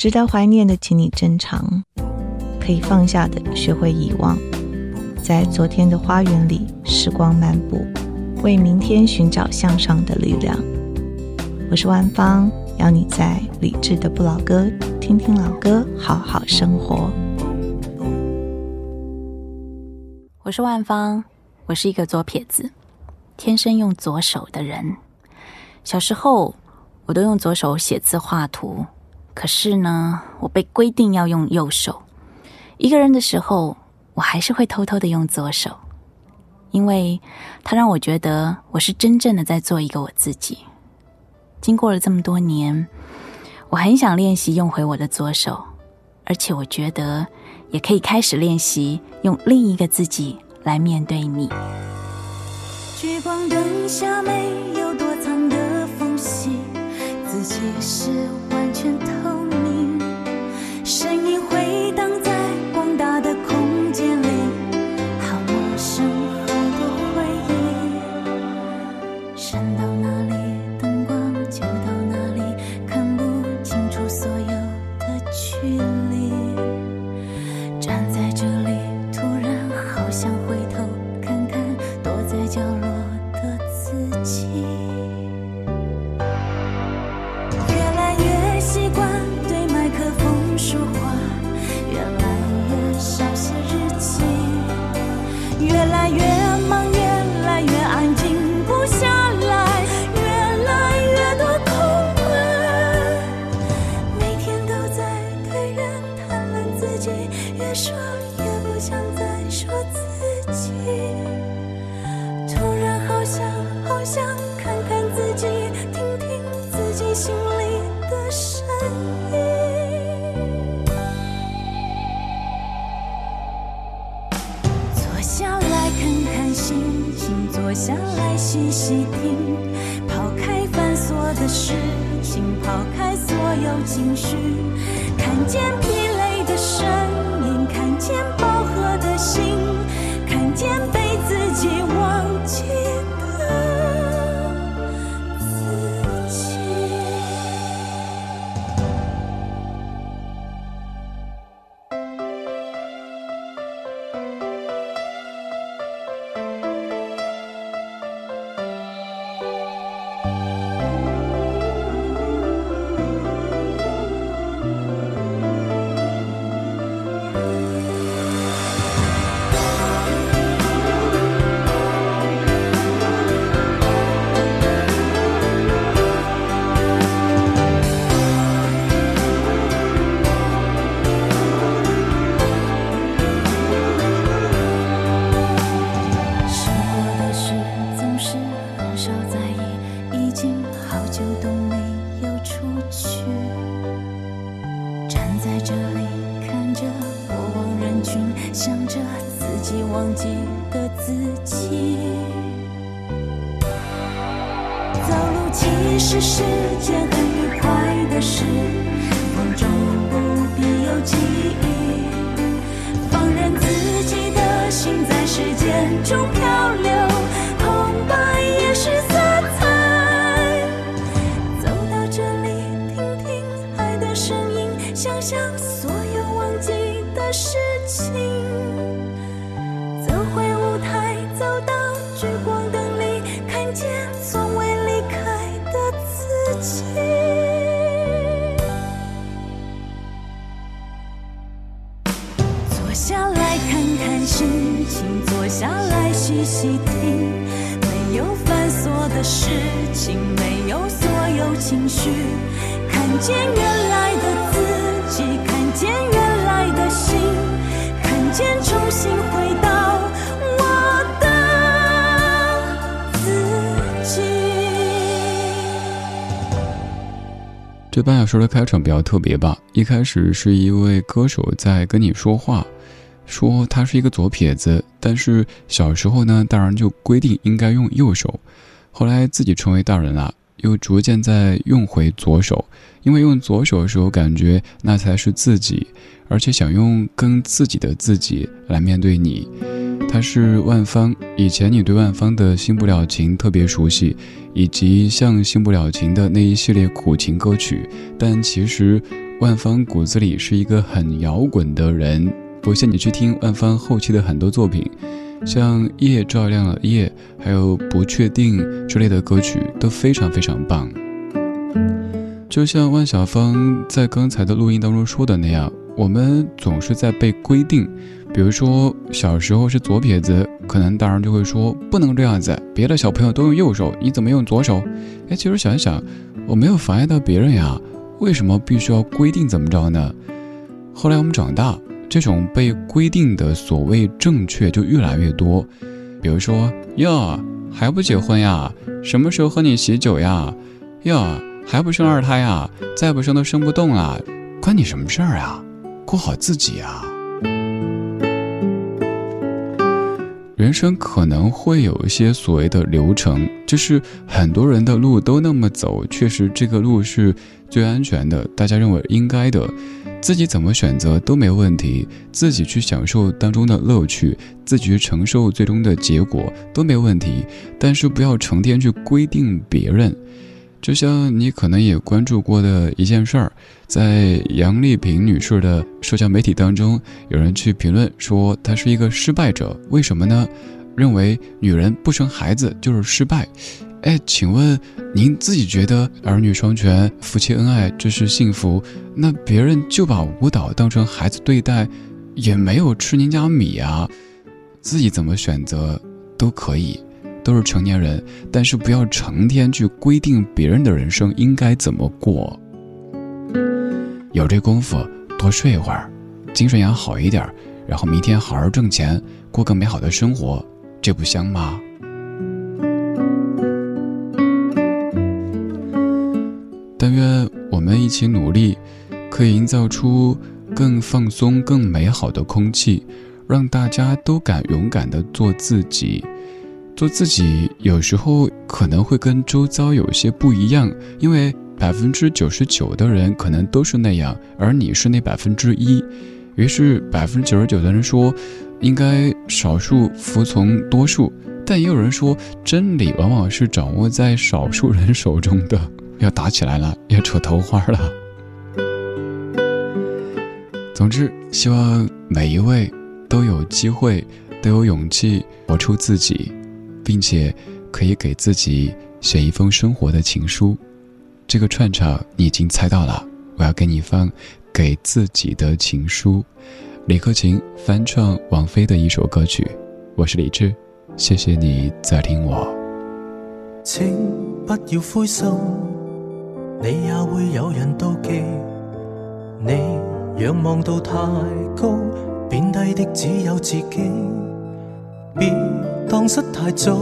值得怀念的，请你珍藏；可以放下的，学会遗忘。在昨天的花园里，时光漫步，为明天寻找向上的力量。我是万芳，邀你在理智的不老歌听听老歌，好好生活。我是万芳，我是一个左撇子，天生用左手的人。小时候，我都用左手写字画图，可是呢，我被规定要用右手。一个人的时候，我还是会偷偷的用左手，因为它让我觉得我是真正的在做一个我自己。经过了这么多年，我很想练习用回我的左手，而且我觉得也可以开始练习用另一个自己来面对你。聚光灯下没有，自己是完全透情绪，看见少在意，已经好久都没有出去。站在这里看着过往人群，想着自己忘记的自己。走路其实是件很愉快的事，梦中不必有记忆，放任自己的心在时间中漂流。请坐下来细细听没有繁琐的事情没有所有情绪看见原来的自己看见原来的心看见重新回到我的自己。这半小时的开场比较特别吧一开始是一位歌手在跟你说话说他是一个左撇子，但是小时候呢，大人就规定应该用右手。后来自己成为大人了，又逐渐在用回左手，因为用左手的时候感觉那才是自己，而且想用跟自己的自己来面对你。他是万芳，以前你对万芳的《新不了情》特别熟悉，以及像《新不了情》的那一系列苦情歌曲。但其实万芳骨子里是一个很摇滚的人。不信你去听万芳后期的很多作品，像《夜照亮了夜》，还有《不确定》之类的歌曲都非常非常棒。就像万晓芳在刚才的录音当中说的那样，我们总是在被规定。比如说，小时候是左撇子，可能大人就会说不能这样子，别的小朋友都用右手，你怎么用左手？哎，其实想一想，我没有妨碍到别人呀，为什么必须要规定怎么着呢？后来我们长大，这种被规定的所谓正确就越来越多。比如说，哟，还不结婚呀？什么时候和你喜酒呀？哟，还不生二胎呀？再不生都生不动啊！关你什么事儿啊？过好自己啊！人生可能会有一些所谓的流程，就是很多人的路都那么走，确实这个路是最安全的，大家认为应该的，自己怎么选择都没问题，自己去享受当中的乐趣，自己去承受最终的结果都没问题，但是不要成天去规定别人。就像你可能也关注过的一件事儿，在杨丽萍女士的社交媒体当中，有人去评论说她是一个失败者，为什么呢？认为女人不生孩子就是失败。哎，请问您自己觉得儿女双全、夫妻恩爱这是幸福？那别人就把舞蹈当成孩子对待，也没有吃您家米啊。自己怎么选择都可以。都是成年人，但是不要成天去规定别人的人生应该怎么过。有这功夫，多睡一会儿，精神养好一点，然后明天好好挣钱，过个美好的生活，这不香吗？但愿我们一起努力，可以营造出更放松、更美好的空气，让大家都敢勇敢的做自己。做自己有时候可能会跟周遭有些不一样，因为百分之九十九的人可能都是那样，而你是那百分之一。于是百分之九十九的人说，应该少数服从多数，但也有人说，真理往往是掌握在少数人手中的。要打起来了，要扯头花了。总之，希望每一位都有机会，都有勇气活出自己。并且可以给自己写一封生活的情书，这个串场你已经猜到了，我要给你放给自己的情书。李克勤翻唱王菲的一首歌曲，我是李志，谢谢你在听我。请不要灰心，你也会有人妒忌。你仰望到太高，贬低的只有自己。别荡失太早，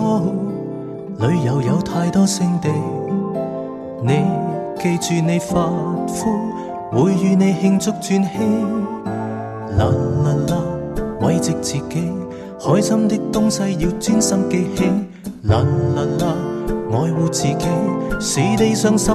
旅游有太多胜地。你记住你发肤，会与你庆祝转机。啦啦啦，慰藉自己，开心的东西要专心记起。啦啦啦，爱护自己是地上十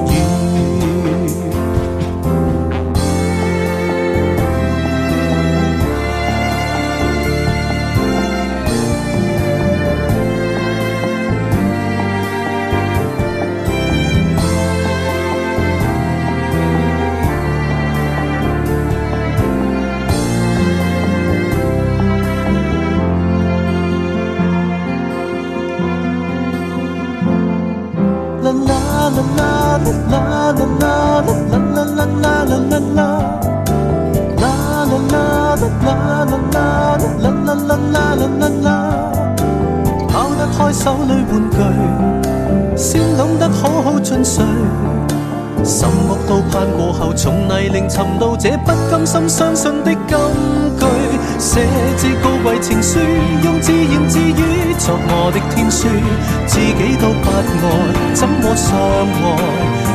啦啦啦啦啦啦啦啦啦啦啦啦啦啦。啦啦啦跑得开手里玩具先懂得好好进睡心么都盼过后从泥泞寻到这不甘心相信的金写支高贵情书，用自言自语作我的天书，自己都不爱，怎么相爱？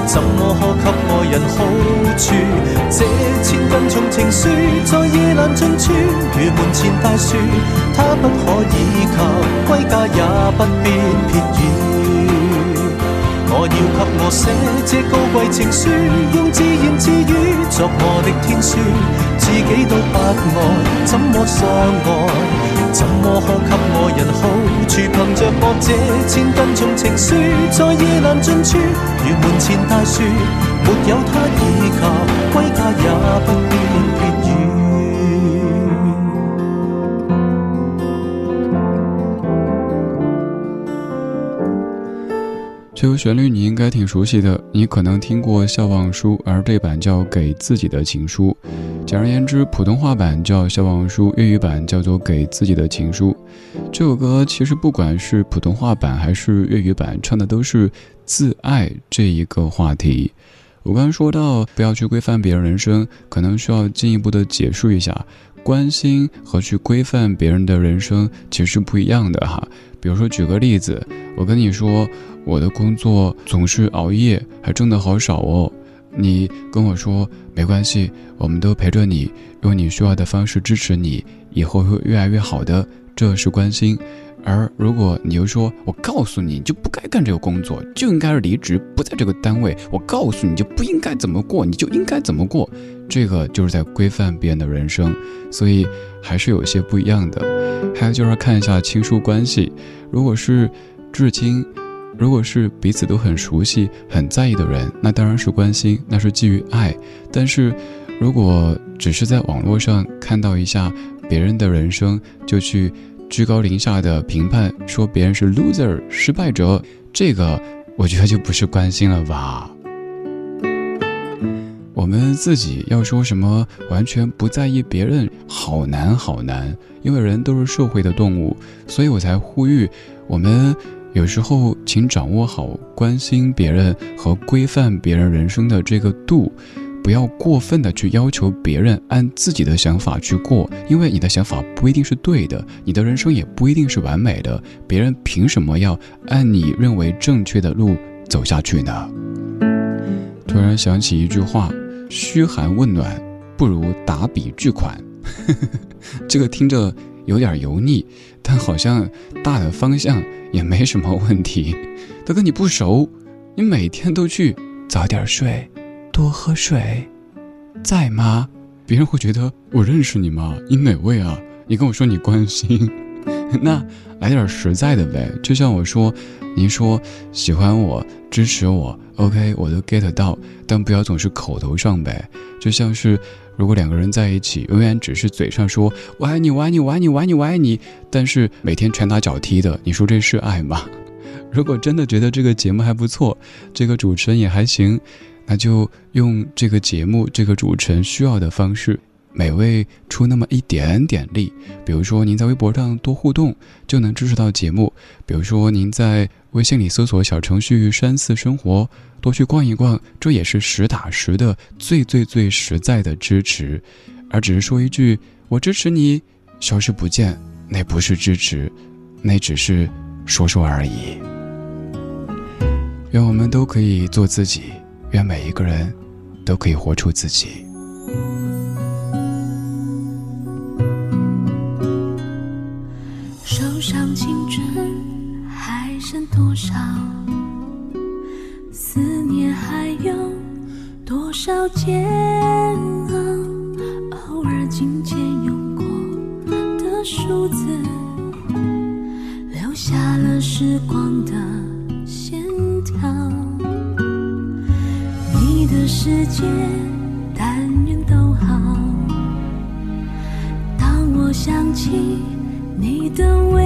怎么可给爱人好处？这千斤重情书，在夜阑尽处，如门前大树，它不可以靠，归家也不必撇雨。我要给我写这高贵情书，用自言自语作我的天书，自己都不爱，怎么相爱？怎么可给爱人好处？凭着我这千斤重情书，在夜阑尽处，如门前大树，没有他倚靠，归家也不这个旋律你应该挺熟悉的，你可能听过《笑忘书》，而这版叫《给自己的情书》。简而言之，普通话版叫《笑忘书》，粤语版叫做《给自己的情书》。这首歌其实不管是普通话版还是粤语版，唱的都是自爱这一个话题。我刚刚说到不要去规范别人人生，可能需要进一步的解释一下，关心和去规范别人的人生其实是不一样的哈。比如说，举个例子，我跟你说。我的工作总是熬夜，还挣得好少哦。你跟我说没关系，我们都陪着你，用你需要的方式支持你，以后会越来越好的，这是关心。而如果你又说我告诉你，你就不该干这个工作，就应该离职，不在这个单位。我告诉你就不应该怎么过，你就应该怎么过，这个就是在规范别人的人生，所以还是有些不一样的。还有就是看一下亲疏关系，如果是至亲。如果是彼此都很熟悉、很在意的人，那当然是关心，那是基于爱。但是，如果只是在网络上看到一下别人的人生，就去居高临下的评判，说别人是 loser 失败者，这个我觉得就不是关心了吧。我们自己要说什么完全不在意别人，好难好难，因为人都是社会的动物，所以我才呼吁我们。有时候，请掌握好关心别人和规范别人人生的这个度，不要过分的去要求别人按自己的想法去过，因为你的想法不一定是对的，你的人生也不一定是完美的。别人凭什么要按你认为正确的路走下去呢？突然想起一句话：嘘寒问暖不如打笔巨款。这个听着有点油腻，但好像大的方向。也没什么问题，他跟你不熟，你每天都去早点睡，多喝水，在吗？别人会觉得我认识你吗？你哪位啊？你跟我说你关心，那来点实在的呗。就像我说，您说喜欢我，支持我，OK，我都 get 到，但不要总是口头上呗。就像是。如果两个人在一起，永远只是嘴上说“我爱你，我爱你，我爱你，我爱你，我爱你”，但是每天拳打脚踢的，你说这是爱吗？如果真的觉得这个节目还不错，这个主持人也还行，那就用这个节目这个主持人需要的方式。每位出那么一点点力，比如说您在微博上多互动，就能支持到节目；比如说您在微信里搜索小程序“山寺生活”，多去逛一逛，这也是实打实的、最最最实在的支持。而只是说一句“我支持你”，消失不见，那不是支持，那只是说说而已。愿我们都可以做自己，愿每一个人都可以活出自己。少煎熬？偶尔紧紧用过的数字，留下了时光的线条。你的世界，但愿都好。当我想起你的微。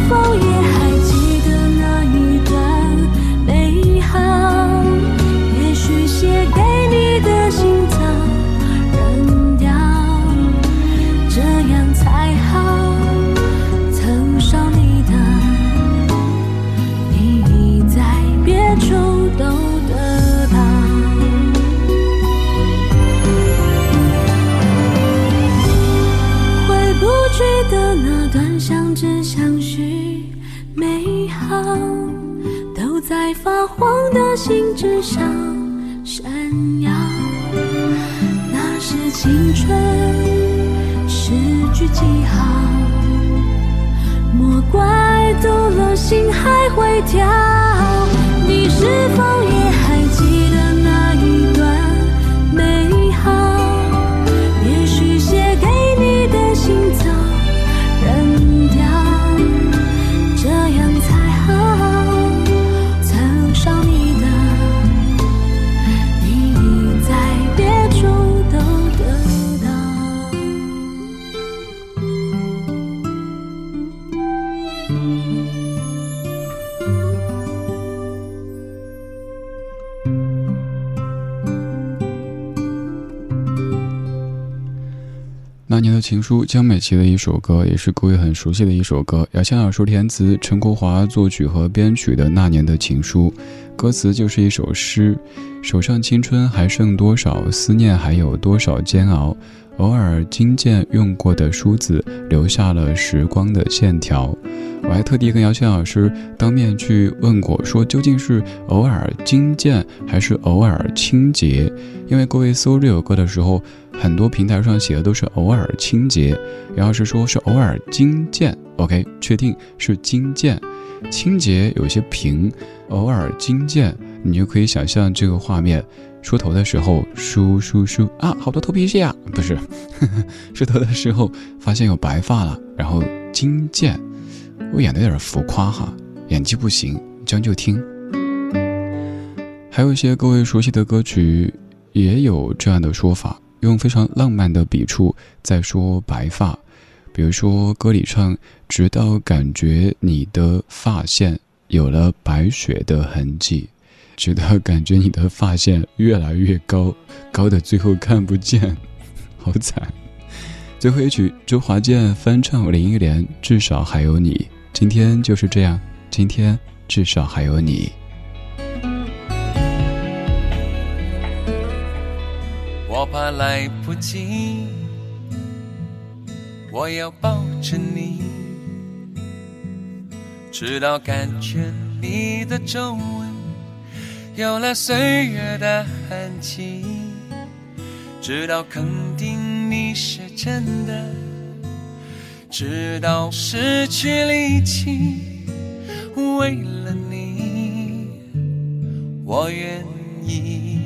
风雨会跳，你是否？情书，江美琪的一首歌，也是各位很熟悉的一首歌。姚谦老师填词，陈国华作曲和编曲的《那年的情书》，歌词就是一首诗：手上青春还剩多少，思念还有多少煎熬。偶尔金剑用过的梳子，留下了时光的线条。我还特地跟姚谦老师当面去问过，说究竟是偶尔金剑还是偶尔清洁？因为各位搜这首歌的时候，很多平台上写的都是偶尔清洁，然后是说是偶尔金剑。OK，确定是金剑，清洁有些平，偶尔金剑，你就可以想象这个画面。梳头的时候梳梳梳啊，好多头皮屑啊！不是，梳头的时候发现有白发了，然后金剑，我演的有点浮夸哈，演技不行，将就听。还有一些各位熟悉的歌曲，也有这样的说法，用非常浪漫的笔触在说白发，比如说歌里唱，直到感觉你的发线有了白雪的痕迹。直到感觉你的发线越来越高，高的最后看不见，好惨。最后一曲周华健翻唱林忆莲，至少还有你。今天就是这样，今天至少还有你。我怕来不及，我要抱着你，直到感觉你的皱纹。有了岁月的痕迹，直到肯定你是真的，直到失去力气，为了你，我愿意，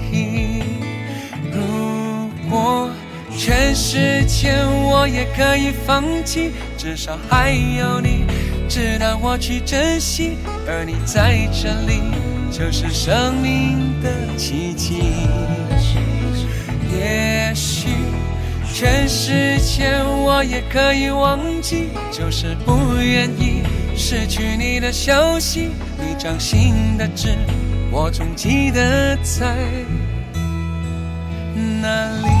我全世界我也可以放弃，至少还有你。值得我去珍惜，而你在这里，就是生命的奇迹。也许全世界我也可以忘记，就是不愿意失去你的消息。你掌心的痣，我总记得在哪里。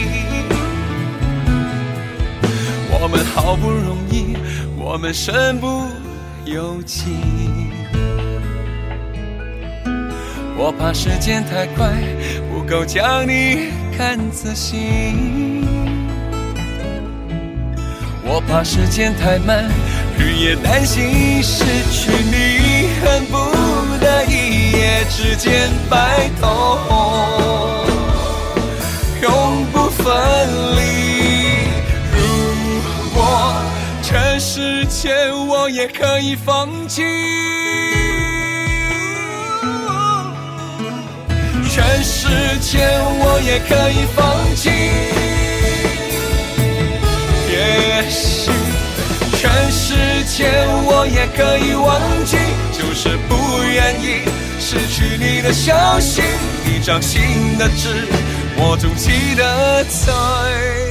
我们好不容易，我们身不由己。我怕时间太快，不够将你看仔细。我怕时间太慢，日夜担心失去你，恨不得一夜之间白头，永不分离。世界我也可以放弃，全世界我也可以放弃。也许全世界我也可以忘记，就是不愿意失去你的消息。你掌心的痣，我总记得在。